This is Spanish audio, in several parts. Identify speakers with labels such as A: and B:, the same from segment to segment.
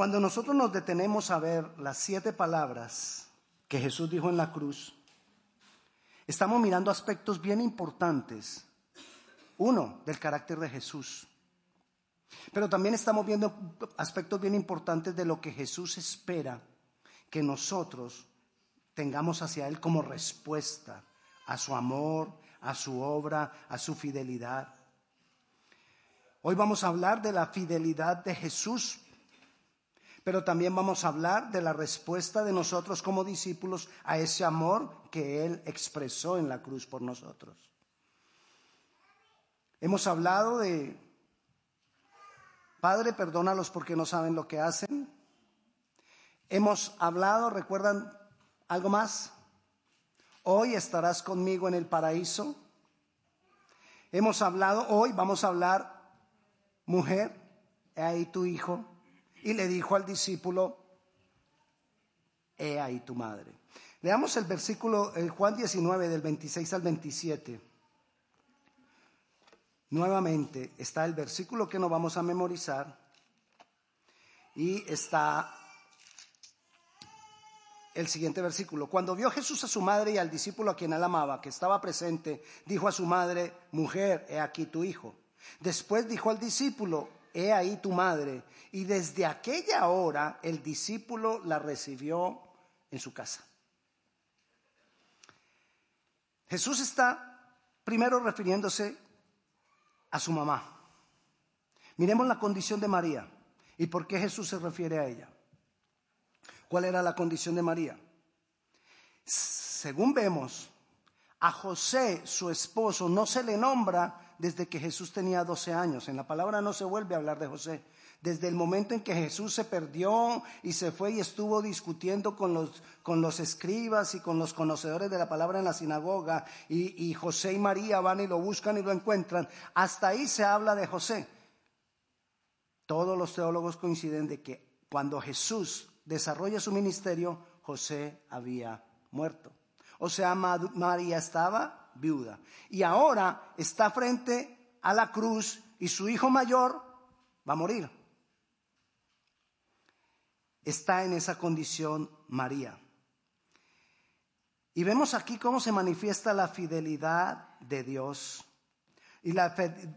A: Cuando nosotros nos detenemos a ver las siete palabras que Jesús dijo en la cruz, estamos mirando aspectos bien importantes. Uno, del carácter de Jesús. Pero también estamos viendo aspectos bien importantes de lo que Jesús espera que nosotros tengamos hacia Él como respuesta a su amor, a su obra, a su fidelidad. Hoy vamos a hablar de la fidelidad de Jesús, pero también vamos a hablar de la respuesta de nosotros como discípulos a ese amor que Él expresó en la cruz por nosotros. Hemos hablado de, Padre, perdónalos porque no saben lo que hacen. Hemos hablado, ¿recuerdan algo más? Hoy estarás conmigo en el paraíso. Hemos hablado, hoy vamos a hablar, mujer, ahí tu hijo. Y le dijo al discípulo, he ahí tu madre. Leamos el versículo, el Juan 19, del 26 al 27. Nuevamente está el versículo que no vamos a memorizar y está el siguiente versículo. Cuando vio Jesús a su madre y al discípulo a quien él amaba, que estaba presente, dijo a su madre, mujer, he aquí tu hijo. Después dijo al discípulo, he ahí tu madre. Y desde aquella hora el discípulo la recibió en su casa. Jesús está primero refiriéndose a su mamá. Miremos la condición de María y por qué Jesús se refiere a ella. ¿Cuál era la condición de María? Según vemos, a José, su esposo, no se le nombra desde que Jesús tenía 12 años. En la palabra no se vuelve a hablar de José. Desde el momento en que Jesús se perdió y se fue y estuvo discutiendo con los, con los escribas y con los conocedores de la palabra en la sinagoga, y, y José y María van y lo buscan y lo encuentran, hasta ahí se habla de José. Todos los teólogos coinciden de que cuando Jesús desarrolla su ministerio, José había muerto. O sea, María estaba viuda. Y ahora está frente a la cruz y su hijo mayor va a morir. Está en esa condición María. Y vemos aquí cómo se manifiesta la fidelidad de Dios y la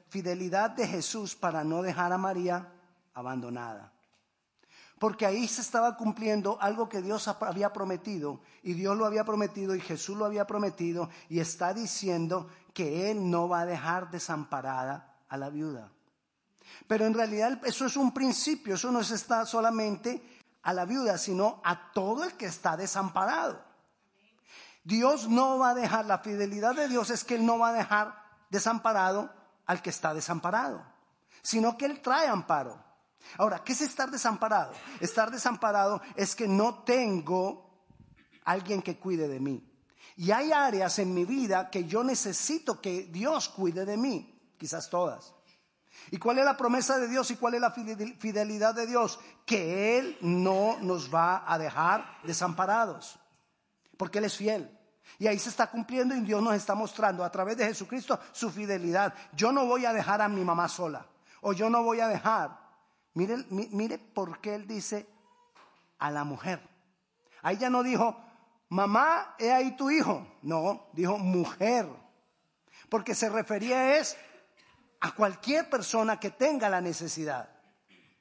A: fidelidad de Jesús para no dejar a María abandonada porque ahí se estaba cumpliendo algo que Dios había prometido, y Dios lo había prometido, y Jesús lo había prometido, y está diciendo que Él no va a dejar desamparada a la viuda. Pero en realidad eso es un principio, eso no está solamente a la viuda, sino a todo el que está desamparado. Dios no va a dejar, la fidelidad de Dios es que Él no va a dejar desamparado al que está desamparado, sino que Él trae amparo. Ahora, ¿qué es estar desamparado? Estar desamparado es que no tengo alguien que cuide de mí. Y hay áreas en mi vida que yo necesito que Dios cuide de mí, quizás todas. ¿Y cuál es la promesa de Dios y cuál es la fidelidad de Dios? Que Él no nos va a dejar desamparados, porque Él es fiel. Y ahí se está cumpliendo y Dios nos está mostrando a través de Jesucristo su fidelidad. Yo no voy a dejar a mi mamá sola, o yo no voy a dejar Mire, mire por qué él dice a la mujer. Ahí ya no dijo, mamá, he ahí tu hijo. No, dijo mujer. Porque se refería es a cualquier persona que tenga la necesidad.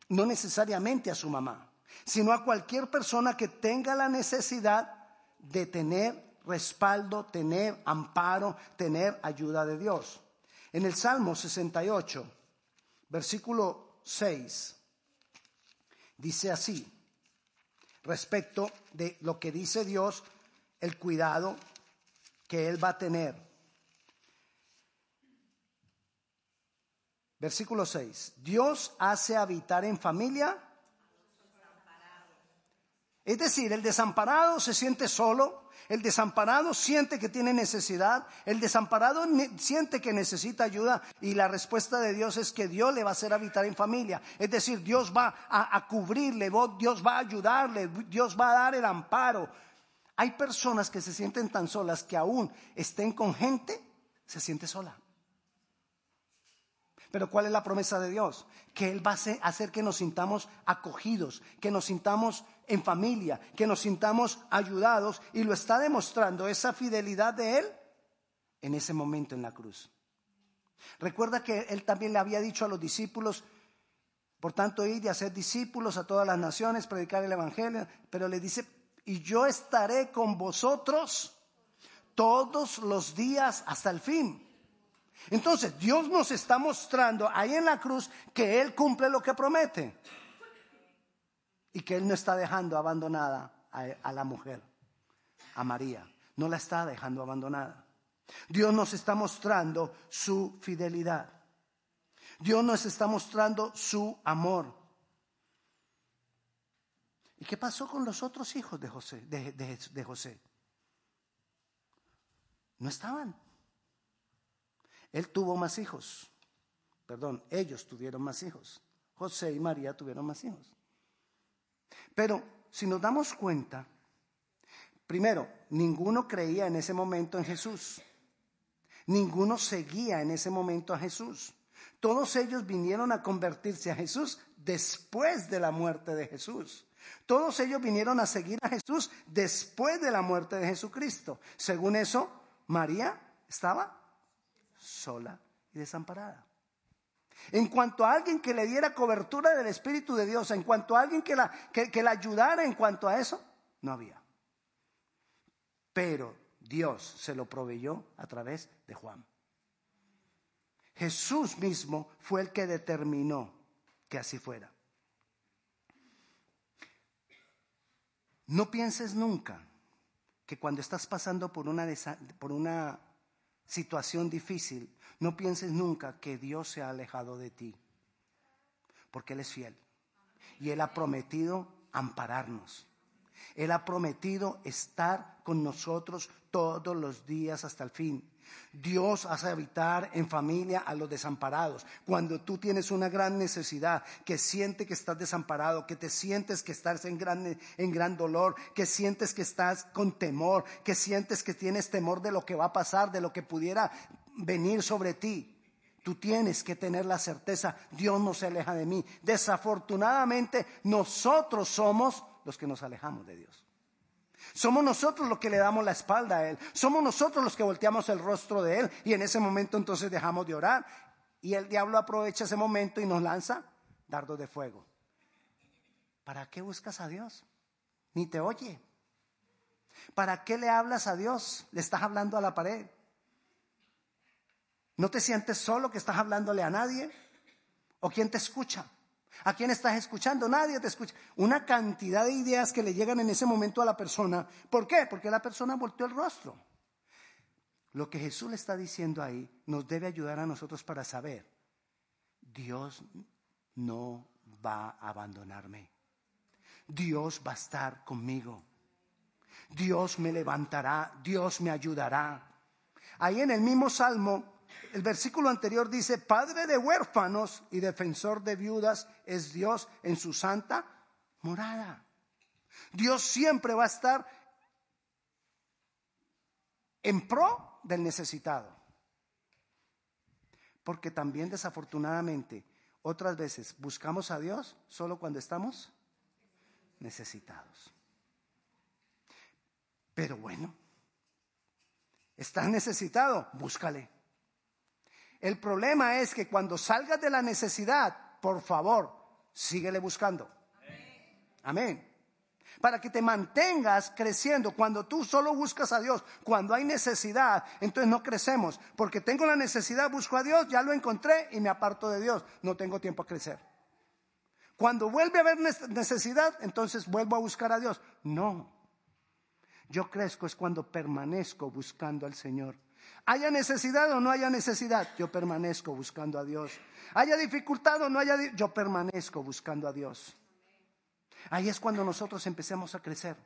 A: No necesariamente a su mamá, sino a cualquier persona que tenga la necesidad de tener respaldo, tener amparo, tener ayuda de Dios. En el Salmo 68, versículo 6, dice así, respecto de lo que dice Dios, el cuidado que Él va a tener. Versículo 6. Dios hace habitar en familia. Es decir, el desamparado se siente solo, el desamparado siente que tiene necesidad, el desamparado siente que necesita ayuda y la respuesta de Dios es que Dios le va a hacer habitar en familia. Es decir, Dios va a, cubrirle, Dios va a ayudarle, Dios va a dar el amparo. Hay personas que se sienten tan solas que aún estén con gente, se siente sola. Pero ¿cuál es la promesa de Dios? Que Él va a hacer que nos sintamos acogidos, que nos sintamos en familia, que nos sintamos ayudados y lo está demostrando esa fidelidad de Él en ese momento en la cruz. Recuerda que Él también le había dicho a los discípulos, por tanto, ir y hacer discípulos a todas las naciones, predicar el Evangelio, pero le dice, y yo estaré con vosotros todos los días hasta el fin. Entonces, Dios nos está mostrando ahí en la cruz que Él cumple lo que promete y que Él no está dejando abandonada a, la mujer, a María. No la está dejando abandonada. Dios nos está mostrando su fidelidad. Dios nos está mostrando su amor. ¿Y qué pasó con los otros hijos de José? de José? No estaban. Él tuvo más hijos. Perdón, ellos tuvieron más hijos. José y María tuvieron más hijos. Pero si nos damos cuenta, primero, ninguno creía en ese momento en Jesús. Ninguno seguía en ese momento a Jesús. Todos ellos vinieron a convertirse a Jesús después de la muerte de Jesús. Todos ellos vinieron a seguir a Jesús después de la muerte de Jesucristo. Según eso, María estaba sola y desamparada. En cuanto a alguien que le diera cobertura del Espíritu de Dios, en cuanto a alguien que la, que, la ayudara en cuanto a eso, no había. Pero Dios se lo proveyó a través de Juan. Jesús mismo fue el que determinó que así fuera. No pienses nunca que cuando estás pasando por una, por una situación difícil, no pienses nunca que Dios se ha alejado de ti, porque Él es fiel. Y Él ha prometido ampararnos. Él ha prometido estar con nosotros todos los días hasta el fin. Dios hace habitar en familia a los desamparados. Cuando tú tienes una gran necesidad, que sientes que estás desamparado, que te sientes que estás en gran, en gran dolor, que sientes que estás con temor, que sientes que tienes temor de lo que va a pasar, de lo que pudiera venir sobre ti. Tú tienes que tener la certeza, Dios no se aleja de mí. Desafortunadamente, nosotros somos los que nos alejamos de Dios. Somos nosotros los que le damos la espalda a Él. Somos nosotros los que volteamos el rostro de Él y en ese momento entonces dejamos de orar. Y el diablo aprovecha ese momento y nos lanza dardos de fuego. ¿Para qué buscas a Dios? Ni te oye. ¿Para qué le hablas a Dios? Le estás hablando a la pared. ¿No te sientes solo que estás hablándole a nadie? ¿O quién te escucha? ¿A quién estás escuchando? Nadie te escucha. Una cantidad de ideas que le llegan en ese momento a la persona. ¿Por qué? Porque la persona volteó el rostro. Lo que Jesús le está diciendo ahí nos debe ayudar a nosotros para saber, Dios no va a abandonarme. Dios va a estar conmigo. Dios me levantará, Dios me ayudará. Ahí en el mismo salmo el versículo anterior dice, Padre de huérfanos y defensor de viudas es Dios en su santa morada. Dios siempre va a estar en pro del necesitado. Porque también desafortunadamente otras veces buscamos a Dios solo cuando estamos necesitados. Pero bueno, estás necesitado, búscale. El problema es que cuando salgas de la necesidad, por favor, síguele buscando. Amén. Para que te mantengas creciendo. Cuando tú solo buscas a Dios, cuando hay necesidad, entonces no crecemos. Porque tengo la necesidad, busco a Dios, ya lo encontré y me aparto de Dios. No tengo tiempo a crecer. Cuando vuelve a haber necesidad, entonces vuelvo a buscar a Dios. No. Yo crezco es cuando permanezco buscando al Señor. Haya necesidad o no haya necesidad, yo permanezco buscando a Dios. Haya dificultad o no haya, yo permanezco buscando a Dios. Ahí es cuando nosotros empecemos a crecer.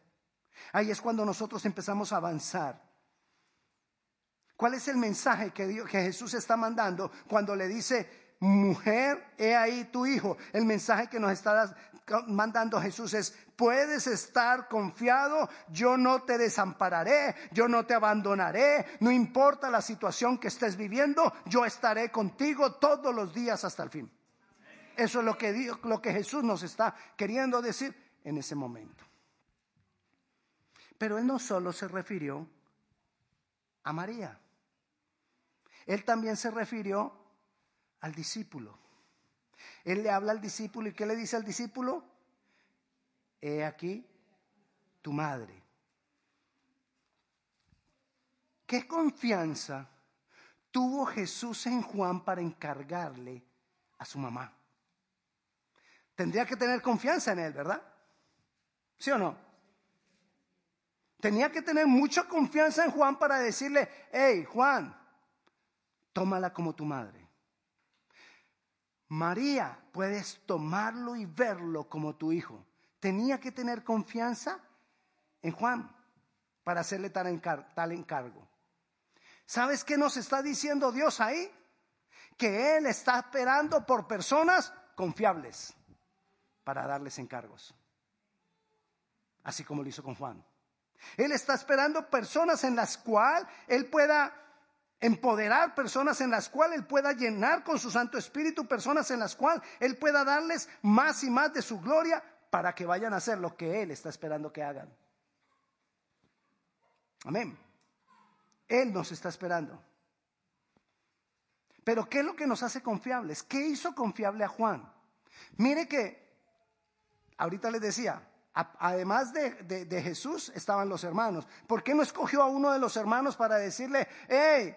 A: Ahí es cuando nosotros empezamos a avanzar. ¿Cuál es el mensaje que Jesús está mandando cuando le dice, mujer, he ahí tu hijo? El mensaje que nos está mandando Jesús es, puedes estar confiado, yo no te desampararé, yo no te abandonaré, no importa la situación que estés viviendo, yo estaré contigo todos los días hasta el fin. Eso es lo que, lo que Jesús nos está queriendo decir en ese momento. Pero él no solo se refirió a María, él también se refirió al discípulo. Él le habla al discípulo y ¿qué le dice al discípulo? He aquí tu madre. ¿Qué confianza tuvo Jesús en Juan para encargarle a su mamá? Tendría que tener confianza en él, ¿verdad? ¿Sí o no? Tenía que tener mucha confianza en Juan para decirle, hey Juan, tómala como tu madre. María, puedes tomarlo y verlo como tu hijo. Tenía que tener confianza en Juan para hacerle tal, encargo. ¿Sabes qué nos está diciendo Dios ahí? Que Él está esperando por personas confiables para darles encargos. Así como lo hizo con Juan. Él está esperando personas en las cuales Él pueda empoderar personas en las cuales Él pueda llenar con su Santo Espíritu, personas en las cuales Él pueda darles más y más de su gloria para que vayan a hacer lo que Él está esperando que hagan. Amén. Él nos está esperando. Pero ¿qué es lo que nos hace confiables? ¿Qué hizo confiable a Juan? Mire que, ahorita les decía, además de, de, Jesús estaban los hermanos. ¿Por qué no escogió a uno de los hermanos para decirle, hey,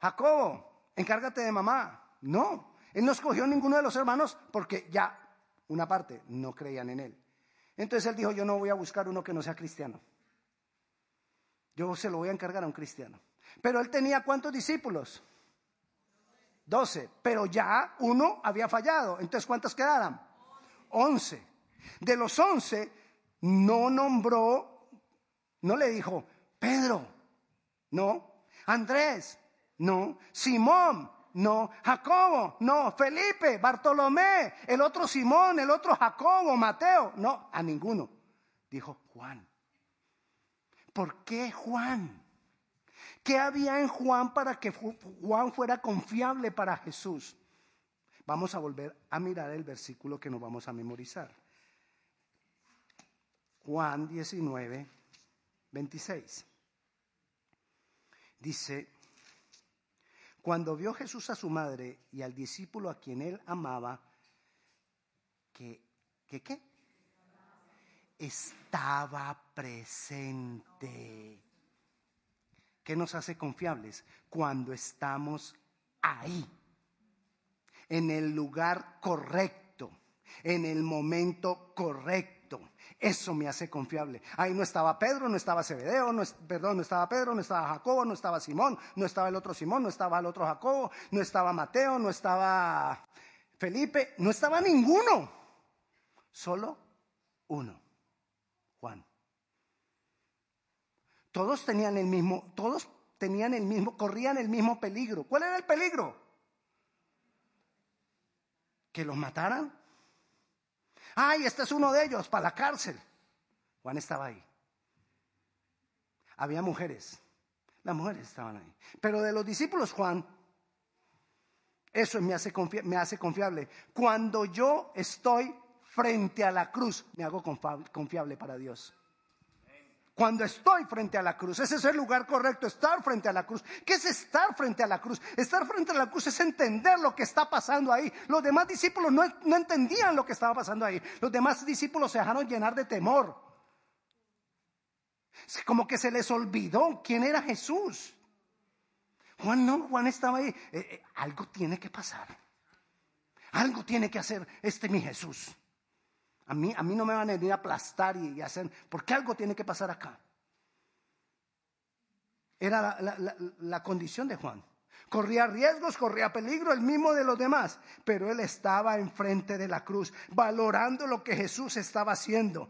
A: Jacobo, encárgate de mamá. No, él no escogió ninguno de los hermanos porque ya, una parte, no creían en él. Entonces él dijo, yo no voy a buscar uno que no sea cristiano. Yo se lo voy a encargar a un cristiano. Pero él tenía cuántos discípulos? Doce. Pero ya uno había fallado. Entonces, ¿cuántos quedaron? Once. De los once, no nombró, no le dijo, Pedro, no, Andrés, no. Simón, no. Jacobo, no. Felipe, Bartolomé, el otro Simón, el otro Jacobo, Mateo, no, a ninguno. Dijo Juan. ¿Por qué Juan? ¿Qué había en Juan para que Juan fuera confiable para Jesús? Vamos a volver a mirar el versículo que nos vamos a memorizar. Juan 19, 26. Dice, cuando vio Jesús a su madre y al discípulo a quien él amaba, que, que qué? Estaba presente. ¿Qué nos hace confiables? Cuando estamos ahí, en el lugar correcto, en el momento correcto eso me hace confiable. Ahí no estaba Pedro, no estaba Zebedeo, no, perdón, no estaba Pedro, no estaba Jacobo, no estaba Simón, no estaba el otro Simón, no estaba el otro Jacobo, no estaba Mateo, no estaba Felipe, no estaba ninguno. Solo uno, Juan. Todos tenían el mismo, todos tenían el mismo, corrían el mismo peligro. ¿Cuál era el peligro? Que los mataran Ay, este es uno de ellos, para la cárcel. Juan estaba ahí. Había mujeres. Las mujeres estaban ahí. Pero de los discípulos, Juan, eso me hace, me hace confiable. Cuando yo estoy frente a la cruz, me hago confiable para Dios. Cuando estoy frente a la cruz, ese es el lugar correcto, estar frente a la cruz. ¿Qué es estar frente a la cruz? Estar frente a la cruz es entender lo que está pasando ahí. Los demás discípulos no, no entendían lo que estaba pasando ahí. Los demás discípulos se dejaron llenar de temor. Como que se les olvidó quién era Jesús. Juan no, Juan estaba ahí. Eh, eh, algo tiene que pasar. Algo tiene que hacer este mi Jesús. A mí, a mí no me van a venir a aplastar y, hacer, porque algo tiene que pasar acá. Era la, condición de Juan. Corría riesgos, corría peligro, el mismo de los demás, pero él estaba enfrente de la cruz, valorando lo que Jesús estaba haciendo.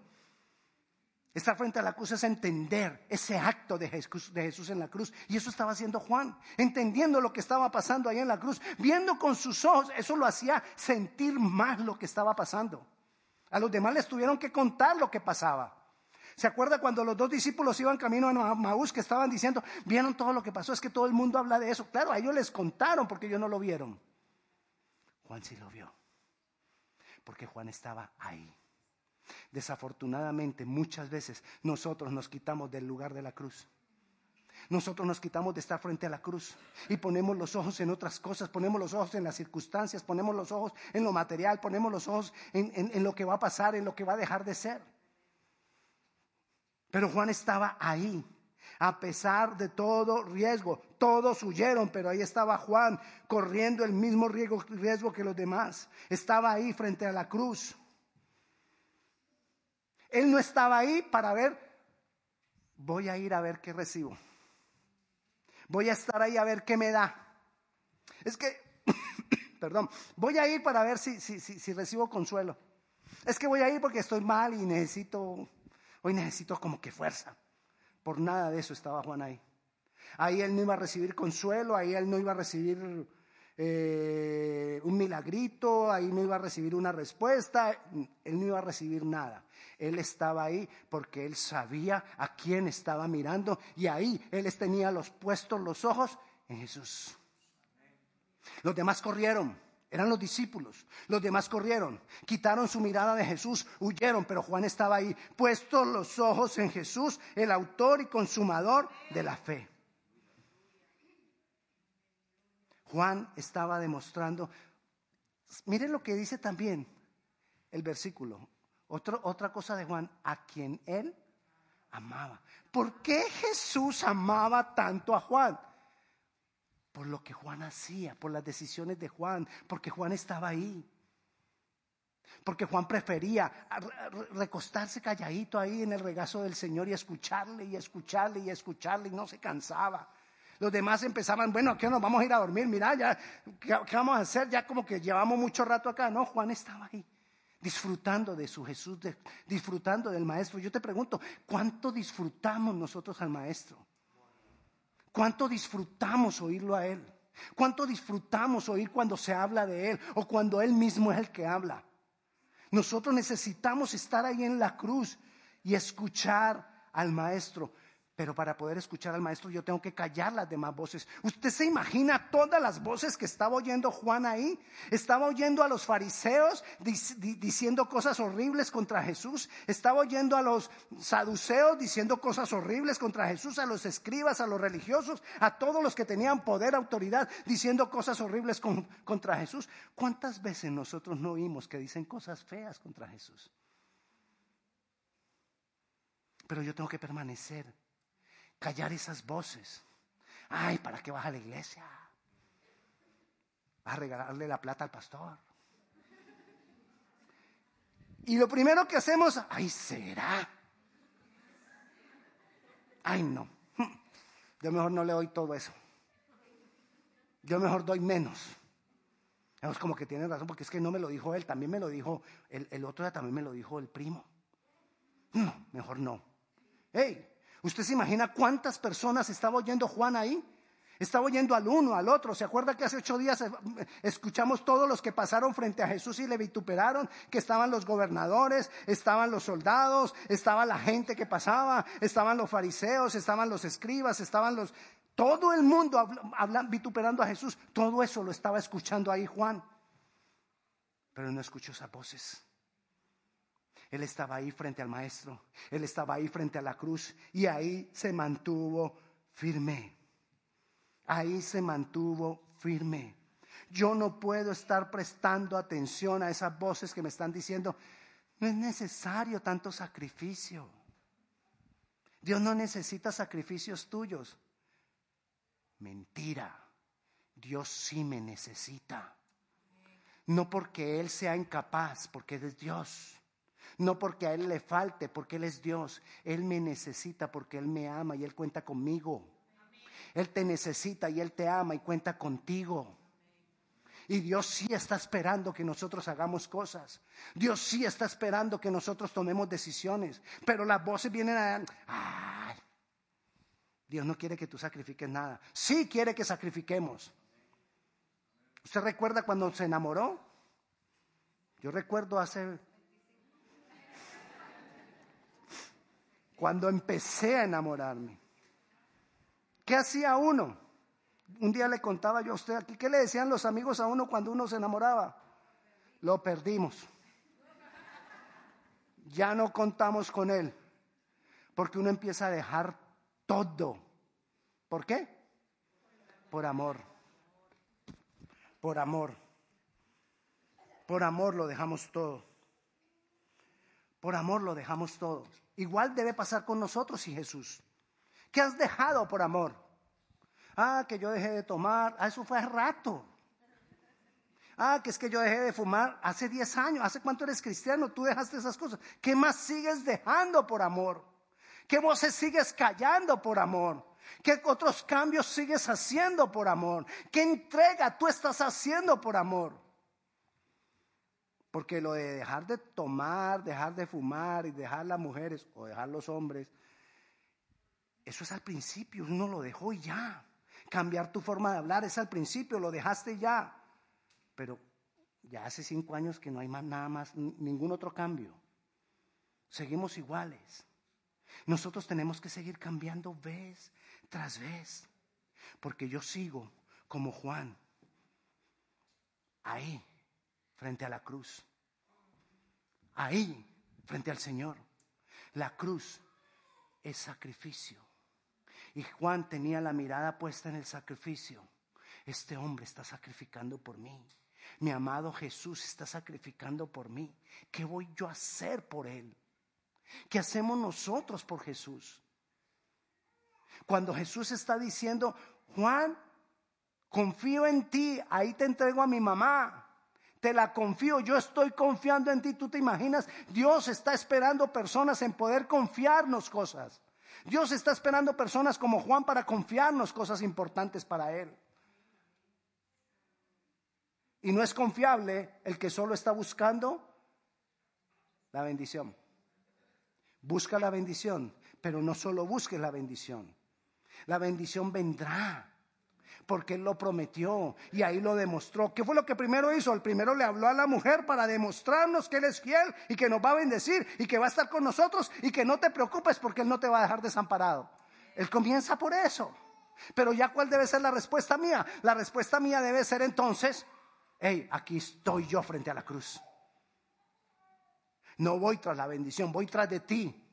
A: Estar frente a la cruz es entender ese acto de Jesús, de Jesús, en la cruz. Y eso estaba haciendo Juan, entendiendo lo que estaba pasando ahí en la cruz, viendo con sus ojos. Eso lo hacía sentir más lo que estaba pasando. A los demás les tuvieron que contar lo que pasaba. ¿Se acuerda cuando los dos discípulos iban camino a Maús que estaban diciendo, vieron todo lo que pasó? Es que todo el mundo habla de eso. Claro, a ellos les contaron porque ellos no lo vieron. Juan sí lo vio. Porque Juan estaba ahí. Desafortunadamente, muchas veces nosotros nos quitamos del lugar de la cruz. Nosotros nos quitamos de estar frente a la cruz y ponemos los ojos en otras cosas, ponemos los ojos en las circunstancias, ponemos los ojos en lo material, ponemos los ojos en, lo que va a pasar, en lo que va a dejar de ser. Pero Juan estaba ahí, a pesar de todo riesgo. Todos huyeron, pero ahí estaba Juan corriendo el mismo riesgo, riesgo, que los demás. Estaba ahí frente a la cruz. Él no estaba ahí para ver, voy a ir a ver qué recibo. Voy a estar ahí a ver qué me da. Es que, perdón, voy a ir para ver si, si, si, recibo consuelo. Es que voy a ir porque estoy mal y necesito, hoy necesito como que fuerza. Por nada de eso estaba Juan ahí. Ahí él no iba a recibir consuelo, ahí él no iba a recibir eh, un milagrito, ahí no iba a recibir una respuesta, él no iba a recibir nada. Él estaba ahí porque él sabía a quién estaba mirando y ahí él tenía los puestos los ojos en Jesús. Los demás corrieron, eran los discípulos. Los demás corrieron, quitaron su mirada de Jesús, huyeron, pero Juan estaba ahí, puestos los ojos en Jesús, el autor y consumador de la fe. Juan estaba demostrando, miren lo que dice también el versículo, otra cosa de Juan, a quien él amaba. ¿Por qué Jesús amaba tanto a Juan? Por lo que Juan hacía, por las decisiones de Juan, porque Juan estaba ahí. Porque Juan prefería recostarse calladito ahí en el regazo del Señor y escucharle y escucharle y escucharle y no se cansaba. Los demás empezaban, bueno, ¿qué nos vamos a ir a dormir? Mira, ya, ¿qué, vamos a hacer? Ya como que llevamos mucho rato acá. No, Juan estaba ahí, disfrutando de su Jesús, disfrutando del Maestro. Yo te pregunto, ¿cuánto disfrutamos nosotros al Maestro? ¿Cuánto disfrutamos oírlo a Él? ¿Cuánto disfrutamos oír cuando se habla de Él o cuando Él mismo es el que habla? Nosotros necesitamos estar ahí en la cruz y escuchar al Maestro. Pero para poder escuchar al maestro yo tengo que callar las demás voces. ¿Usted se imagina todas las voces que estaba oyendo Juan ahí? Estaba oyendo a los fariseos diciendo cosas horribles contra Jesús. Estaba oyendo a los saduceos diciendo cosas horribles contra Jesús, a los escribas, a los religiosos, a todos los que tenían poder, autoridad, diciendo cosas horribles contra Jesús. ¿Cuántas veces nosotros no oímos que dicen cosas feas contra Jesús? Pero yo tengo que permanecer callar esas voces. Ay, ¿para qué vas a la iglesia? A regalarle la plata al pastor. Y lo primero que hacemos, ay, será. Ay, no. Yo mejor no le doy todo eso. Yo mejor doy menos. Es como que tiene razón, porque es que no me lo dijo él, también me lo dijo, el, otro día también me lo dijo el primo. No, mejor no. Hey, ¿Usted se imagina cuántas personas estaba oyendo Juan ahí? Estaba oyendo al uno, al otro. ¿Se acuerda que hace ocho días eh, escuchamos todos los que pasaron frente a Jesús y le vituperaron? Que estaban los gobernadores, estaban los soldados, estaba la gente que pasaba, estaban los fariseos, estaban los escribas, estaban los... Todo el mundo vituperando a Jesús. Todo eso lo estaba escuchando ahí Juan. Pero no escuchó esas voces. Él estaba ahí frente al maestro, él estaba ahí frente a la cruz y ahí se mantuvo firme. Ahí se mantuvo firme. Yo no puedo estar prestando atención a esas voces que me están diciendo, no es necesario tanto sacrificio. Dios no necesita sacrificios tuyos. Mentira. Dios sí me necesita. No porque Él sea incapaz, porque es Dios. No porque a Él le falte, porque Él es Dios. Él me necesita porque Él me ama y Él cuenta conmigo. Él te necesita y Él te ama y cuenta contigo. Y Dios sí está esperando que nosotros hagamos cosas. Dios sí está esperando que nosotros tomemos decisiones. Pero las voces vienen a... Dios no quiere que tú sacrifiques nada. Sí quiere que sacrifiquemos. ¿Usted recuerda cuando se enamoró? Yo recuerdo hace Cuando empecé a enamorarme. ¿Qué hacía uno? Un día le contaba yo a usted aquí, ¿qué le decían los amigos a uno cuando uno se enamoraba? Lo perdimos. Ya no contamos con él. Porque uno empieza a dejar todo. ¿Por qué? Por amor. Por amor. Por amor lo dejamos todo. Por amor lo dejamos todo. Igual debe pasar con nosotros y Jesús. ¿Qué has dejado por amor? Ah, que yo dejé de tomar. Ah, eso fue hace rato. Ah, que es que yo dejé de fumar hace 10 años. ¿Hace cuánto eres cristiano? Tú dejaste esas cosas. ¿Qué más sigues dejando por amor? ¿Qué voces sigues callando por amor? ¿Qué otros cambios sigues haciendo por amor? ¿Qué entrega tú estás haciendo por amor? Porque lo de dejar de tomar, dejar de fumar y dejar las mujeres o dejar los hombres, eso es al principio, uno lo dejó ya. Cambiar tu forma de hablar es al principio, lo dejaste ya. Pero ya hace cinco años que no hay más nada más, ningún otro cambio. Seguimos iguales. Nosotros tenemos que seguir cambiando vez tras vez. Porque yo sigo como Juan, ahí, frente a la cruz. Ahí, frente al Señor. La cruz es sacrificio. Y Juan tenía la mirada puesta en el sacrificio. Este hombre está sacrificando por mí. Mi amado Jesús está sacrificando por mí. ¿Qué voy yo a hacer por él? ¿Qué hacemos nosotros por Jesús? Cuando Jesús está diciendo, Juan, confío en ti, ahí te entrego a mi mamá. Te la confío, yo estoy confiando en ti. ¿Tú te imaginas? Dios está esperando personas en poder confiarnos cosas. Dios está esperando personas como Juan para confiarnos cosas importantes para Él. Y no es confiable el que solo está buscando la bendición. Busca la bendición, pero no solo busques la bendición. La bendición vendrá porque Él lo prometió y ahí lo demostró. ¿Qué fue lo que primero hizo? El primero le habló a la mujer para demostrarnos que Él es fiel y que nos va a bendecir y que va a estar con nosotros y que no te preocupes porque Él no te va a dejar desamparado. Él comienza por eso. Pero ya cuál debe ser la respuesta mía? La respuesta mía debe ser entonces, hey, aquí estoy yo frente a la cruz. No voy tras la bendición, voy tras de ti.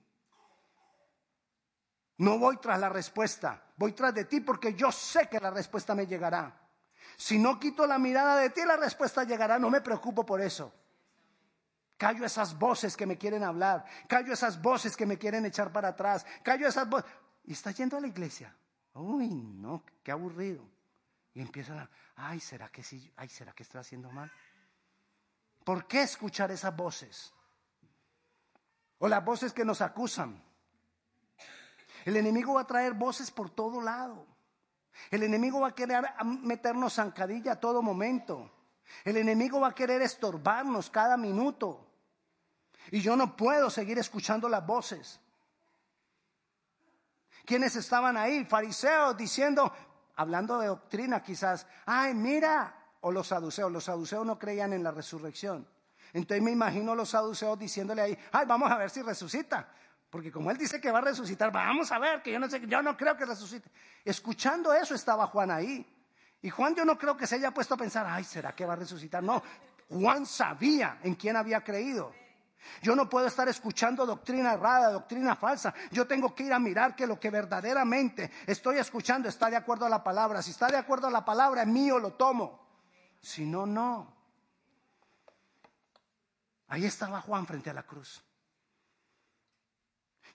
A: No voy tras la respuesta, voy tras de ti porque yo sé que la respuesta me llegará. Si no quito la mirada de ti, la respuesta llegará, no me preocupo por eso. Callo esas voces que me quieren hablar, callo esas voces que me quieren echar para atrás, callo esas voces. Y está yendo a la iglesia. Uy, no, qué aburrido. Y empieza a, ay, ¿será que sí? Ay, ¿será que estoy haciendo mal? ¿Por qué escuchar esas voces? O las voces que nos acusan. El enemigo va a traer voces por todo lado. El enemigo va a querer meternos zancadilla a todo momento. El enemigo va a querer estorbarnos cada minuto. Y yo no puedo seguir escuchando las voces. ¿Quiénes estaban ahí? Fariseos diciendo, hablando de doctrina quizás, ay, mira, o los saduceos, los saduceos no creían en la resurrección. Entonces me imagino los saduceos diciéndole ahí, ay, vamos a ver si resucita. Porque como él dice que va a resucitar, vamos a ver, que yo no sé, yo no creo que resucite. Escuchando eso estaba Juan ahí. Y Juan yo no creo que se haya puesto a pensar, ay, ¿será que va a resucitar? No, Juan sabía en quién había creído. Yo no puedo estar escuchando doctrina errada, doctrina falsa. Yo tengo que ir a mirar que lo que verdaderamente estoy escuchando está de acuerdo a la palabra. Si está de acuerdo a la palabra, mío, lo tomo. Si no, no. Ahí estaba Juan frente a la cruz.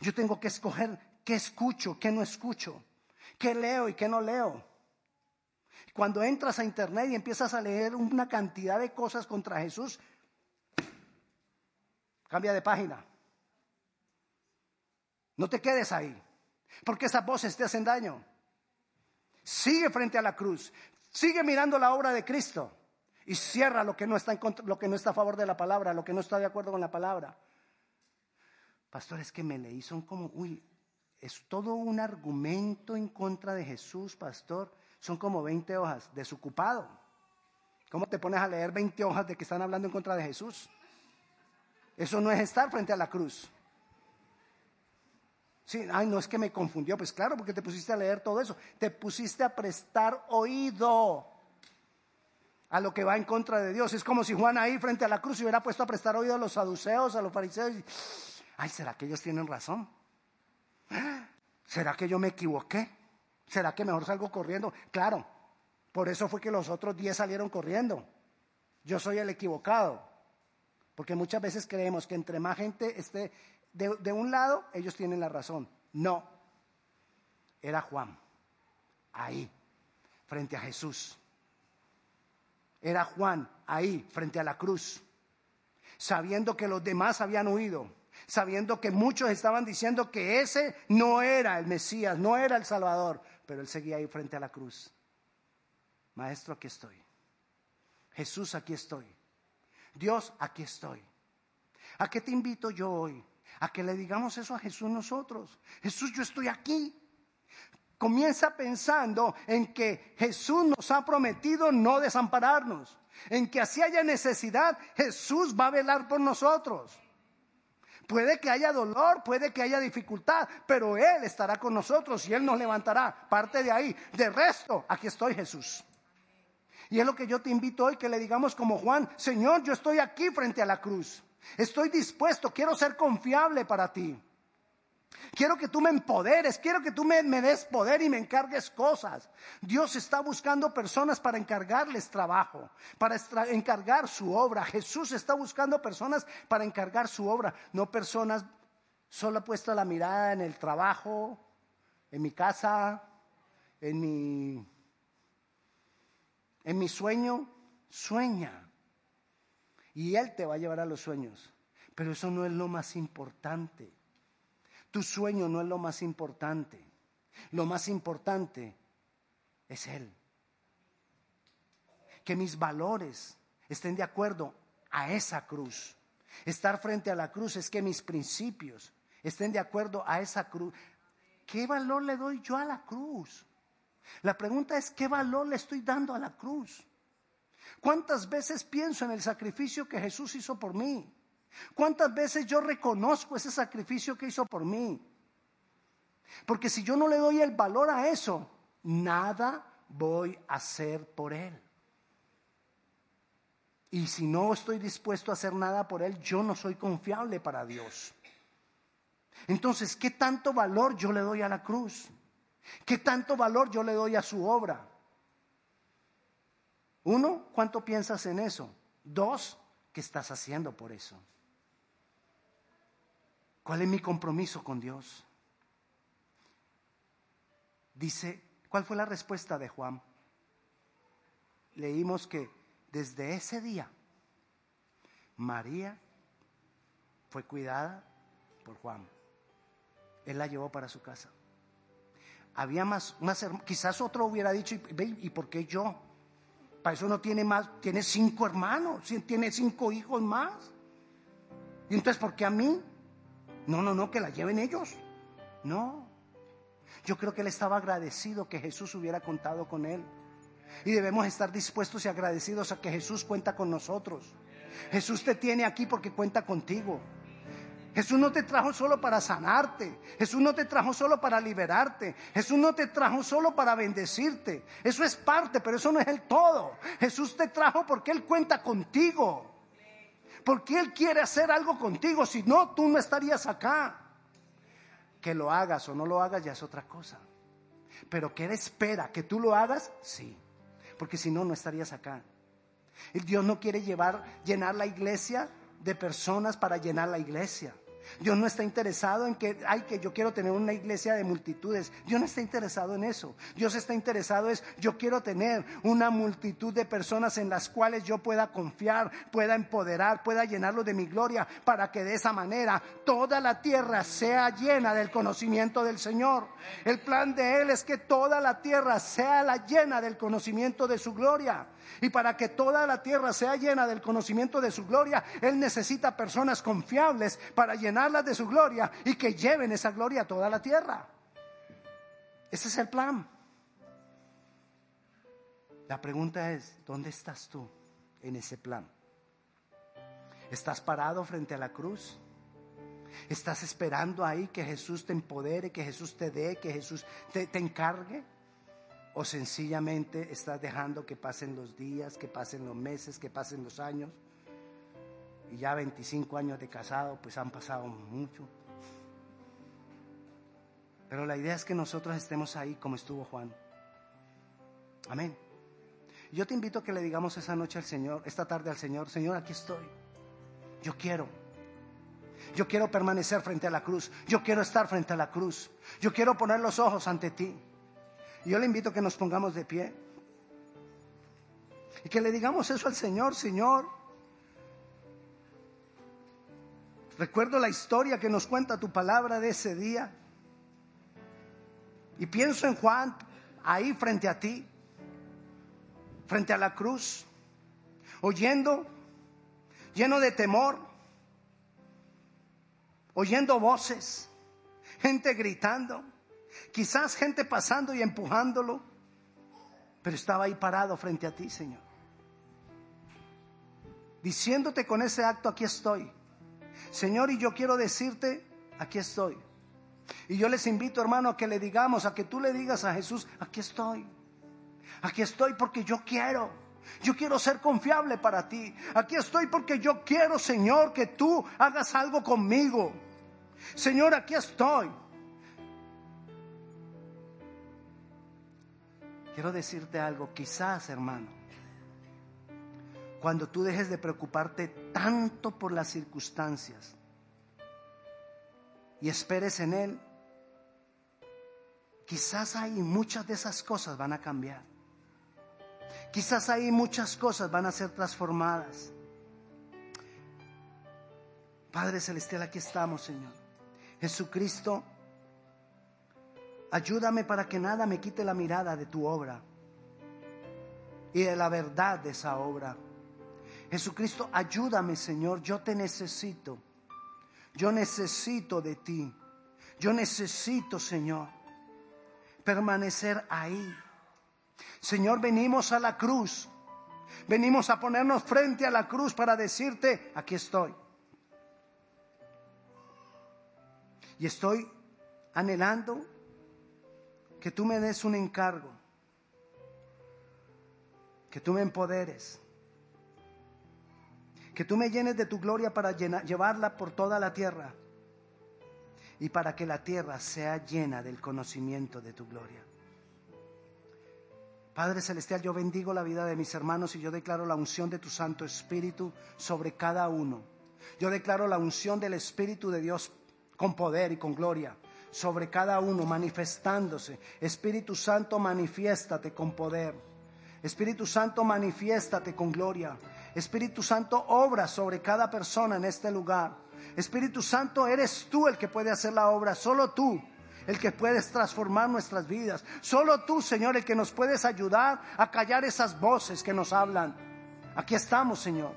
A: Yo tengo que escoger qué escucho, qué no escucho, qué leo y qué no leo. Cuando entras a internet y empiezas a leer una cantidad de cosas contra Jesús, cambia de página. No te quedes ahí, porque esas voces te hacen daño. Sigue frente a la cruz, sigue mirando la obra de Cristo y cierra lo que no está, en lo que no está a favor de la palabra, lo que no está de acuerdo con la palabra. Pastor, es que me leí, son como, uy, es todo un argumento en contra de Jesús, pastor. Son como 20 hojas, desocupado. ¿Cómo te pones a leer 20 hojas de que están hablando en contra de Jesús? Eso no es estar frente a la cruz. Sí, ay, no es que me confundió. Pues claro, porque te pusiste a leer todo eso. Te pusiste a prestar oído a lo que va en contra de Dios. Es como si Juan ahí frente a la cruz se hubiera puesto a prestar oído a los saduceos, a los fariseos. Ay, ¿será que ellos tienen razón? ¿Será que yo me equivoqué? ¿Será que mejor salgo corriendo? Claro, por eso fue que los otros diez salieron corriendo. Yo soy el equivocado. Porque muchas veces creemos que entre más gente esté de, un lado, ellos tienen la razón. No. Era Juan. Ahí, frente a Jesús. Era Juan ahí, frente a la cruz. Sabiendo que los demás habían huido. Sabiendo que muchos estaban diciendo que ese no era el Mesías, no era el Salvador. Pero él seguía ahí frente a la cruz. Maestro, aquí estoy. Jesús, aquí estoy. Dios, aquí estoy. ¿A qué te invito yo hoy? A que le digamos eso a Jesús nosotros. Jesús, yo estoy aquí. Comienza pensando en que Jesús nos ha prometido no desampararnos. En que así haya necesidad, Jesús va a velar por nosotros. Puede que haya dolor, puede que haya dificultad, pero Él estará con nosotros y Él nos levantará. Parte de ahí. De resto, aquí estoy Jesús. Y es lo que yo te invito hoy, que le digamos como Juan, Señor, yo estoy aquí frente a la cruz. Estoy dispuesto, quiero ser confiable para ti. Quiero que tú me empoderes, quiero que tú me, des poder y me encargues cosas. Dios está buscando personas para encargarles trabajo, para encargar su obra. Jesús está buscando personas para encargar su obra, no personas solo puesta la mirada en el trabajo, en mi casa, en mi en mi sueño, sueña. Y Él te va a llevar a los sueños. Pero eso no es lo más importante. Tu sueño no es lo más importante. Lo más importante es Él. Que mis valores estén de acuerdo a esa cruz. Estar frente a la cruz es que mis principios estén de acuerdo a esa cruz. ¿Qué valor le doy yo a la cruz? La pregunta es, ¿qué valor le estoy dando a la cruz? ¿Cuántas veces pienso en el sacrificio que Jesús hizo por mí? ¿Cuántas veces yo reconozco ese sacrificio que hizo por mí? Porque si yo no le doy el valor a eso, nada voy a hacer por Él. Y si no estoy dispuesto a hacer nada por Él, yo no soy confiable para Dios. Entonces, ¿qué tanto valor yo le doy a la cruz? ¿Qué tanto valor yo le doy a su obra? Uno, ¿cuánto piensas en eso? Dos, ¿qué estás haciendo por eso? ¿Cuál es mi compromiso con Dios? Dice, ¿cuál fue la respuesta de Juan? Leímos que desde ese día María fue cuidada por Juan. Él la llevó para su casa. Había más, más quizás otro hubiera dicho, ¿y por qué yo? Para eso no tiene más, tiene cinco hermanos, tiene cinco hijos más. Y entonces, ¿por qué a mí? No, no, no, que la lleven ellos. No. Yo creo que él estaba agradecido que Jesús hubiera contado con él. Y debemos estar dispuestos y agradecidos a que Jesús cuenta con nosotros. Jesús te tiene aquí porque cuenta contigo. Jesús no te trajo solo para sanarte. Jesús no te trajo solo para liberarte. Jesús no te trajo solo para bendecirte. Eso es parte, pero eso no es el todo. Jesús te trajo porque Él cuenta contigo. Porque Él quiere hacer algo contigo. Si no, tú no estarías acá. Que lo hagas o no lo hagas ya es otra cosa. Pero que Él espera que tú lo hagas, sí. Porque si no, no estarías acá. Dios no quiere llevar, llenar la iglesia de personas para llenar la iglesia. Dios no está interesado en que, ay, que yo quiero tener una iglesia de multitudes. Dios no está interesado en eso. Dios está interesado es, yo quiero tener una multitud de personas en las cuales yo pueda confiar, pueda empoderar, pueda llenarlo de mi gloria, para que de esa manera toda la tierra sea llena del conocimiento del Señor. El plan de Él es que toda la tierra sea la llena del conocimiento de su gloria. Y para que toda la tierra sea llena del conocimiento de su gloria, Él necesita personas confiables para llenarlas de su gloria y que lleven esa gloria a toda la tierra. Ese es el plan. La pregunta es, ¿dónde estás tú en ese plan? ¿Estás parado frente a la cruz? ¿Estás esperando ahí que Jesús te empodere, que Jesús te dé, que Jesús te, te encargue? ¿O sencillamente estás dejando que pasen los días, que pasen los meses, que pasen los años? Y ya 25 años de casado, pues han pasado mucho. Pero la idea es que nosotros estemos ahí como estuvo Juan. Amén. Yo te invito a que le digamos esa noche al Señor, esta tarde al Señor, Señor, aquí estoy. Yo quiero. Yo quiero permanecer frente a la cruz. Yo quiero estar frente a la cruz. Yo quiero poner los ojos ante ti. Yo le invito a que nos pongamos de pie. Y que le digamos eso al Señor, Señor. Recuerdo la historia que nos cuenta tu palabra de ese día. Y pienso en Juan ahí frente a ti, frente a la cruz, oyendo, lleno de temor, oyendo voces, gente gritando, quizás gente pasando y empujándolo, pero estaba ahí parado frente a ti, Señor. Diciéndote con ese acto, aquí estoy. Señor, y yo quiero decirte, aquí estoy. Y yo les invito, hermano, a que le digamos, a que tú le digas a Jesús, aquí estoy. Aquí estoy porque yo quiero. Yo quiero ser confiable para ti. Aquí estoy porque yo quiero, Señor, que tú hagas algo conmigo. Señor, aquí estoy. Quiero decirte algo, quizás, hermano, cuando tú dejes de preocuparte tanto por las circunstancias y esperes en Él, quizás ahí muchas de esas cosas van a cambiar. Quizás ahí muchas cosas van a ser transformadas. Padre Celestial, aquí estamos, Señor. Jesucristo, ayúdame para que nada me quite la mirada de tu obra y de la verdad de esa obra. Jesucristo, ayúdame, Señor, yo te necesito. Yo necesito de ti. Yo necesito, Señor, permanecer ahí Señor, venimos a la cruz. Venimos a ponernos frente a la cruz para decirte, aquí estoy. Y estoy anhelando que tú me des un encargo, que tú me empoderes, que tú me llenes de tu gloria para llevarla por toda la tierra y para que la tierra sea llena del conocimiento de tu gloria. Padre Celestial, yo bendigo la vida de mis hermanos y yo declaro la unción de tu Santo Espíritu sobre cada uno. Yo declaro la unción del Espíritu de Dios con poder y con gloria sobre cada uno, manifestándose. Espíritu Santo, manifiéstate con poder. Espíritu Santo, manifiéstate con gloria. Espíritu Santo, obra sobre cada persona en este lugar. Espíritu Santo, eres tú el que puede hacer la obra, solo tú el que puedes transformar nuestras vidas. Solo tú, Señor, el que nos puedes ayudar a callar esas voces que nos hablan. Aquí estamos, Señor.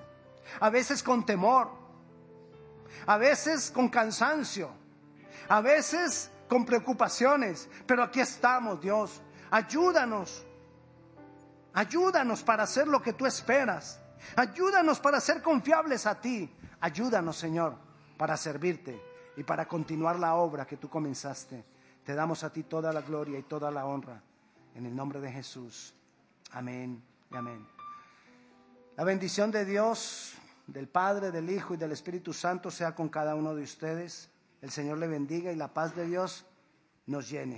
A: A veces con temor, a veces con cansancio, a veces con preocupaciones, pero aquí estamos, Dios. Ayúdanos. Ayúdanos para hacer lo que tú esperas. Ayúdanos para ser confiables a ti. Ayúdanos, Señor, para servirte y para continuar la obra que tú comenzaste. Te damos a ti toda la gloria y toda la honra. En el nombre de Jesús. Amén y amén. La bendición de Dios, del Padre, del Hijo y del Espíritu Santo sea con cada uno de ustedes. El Señor le bendiga y la paz de Dios nos llene.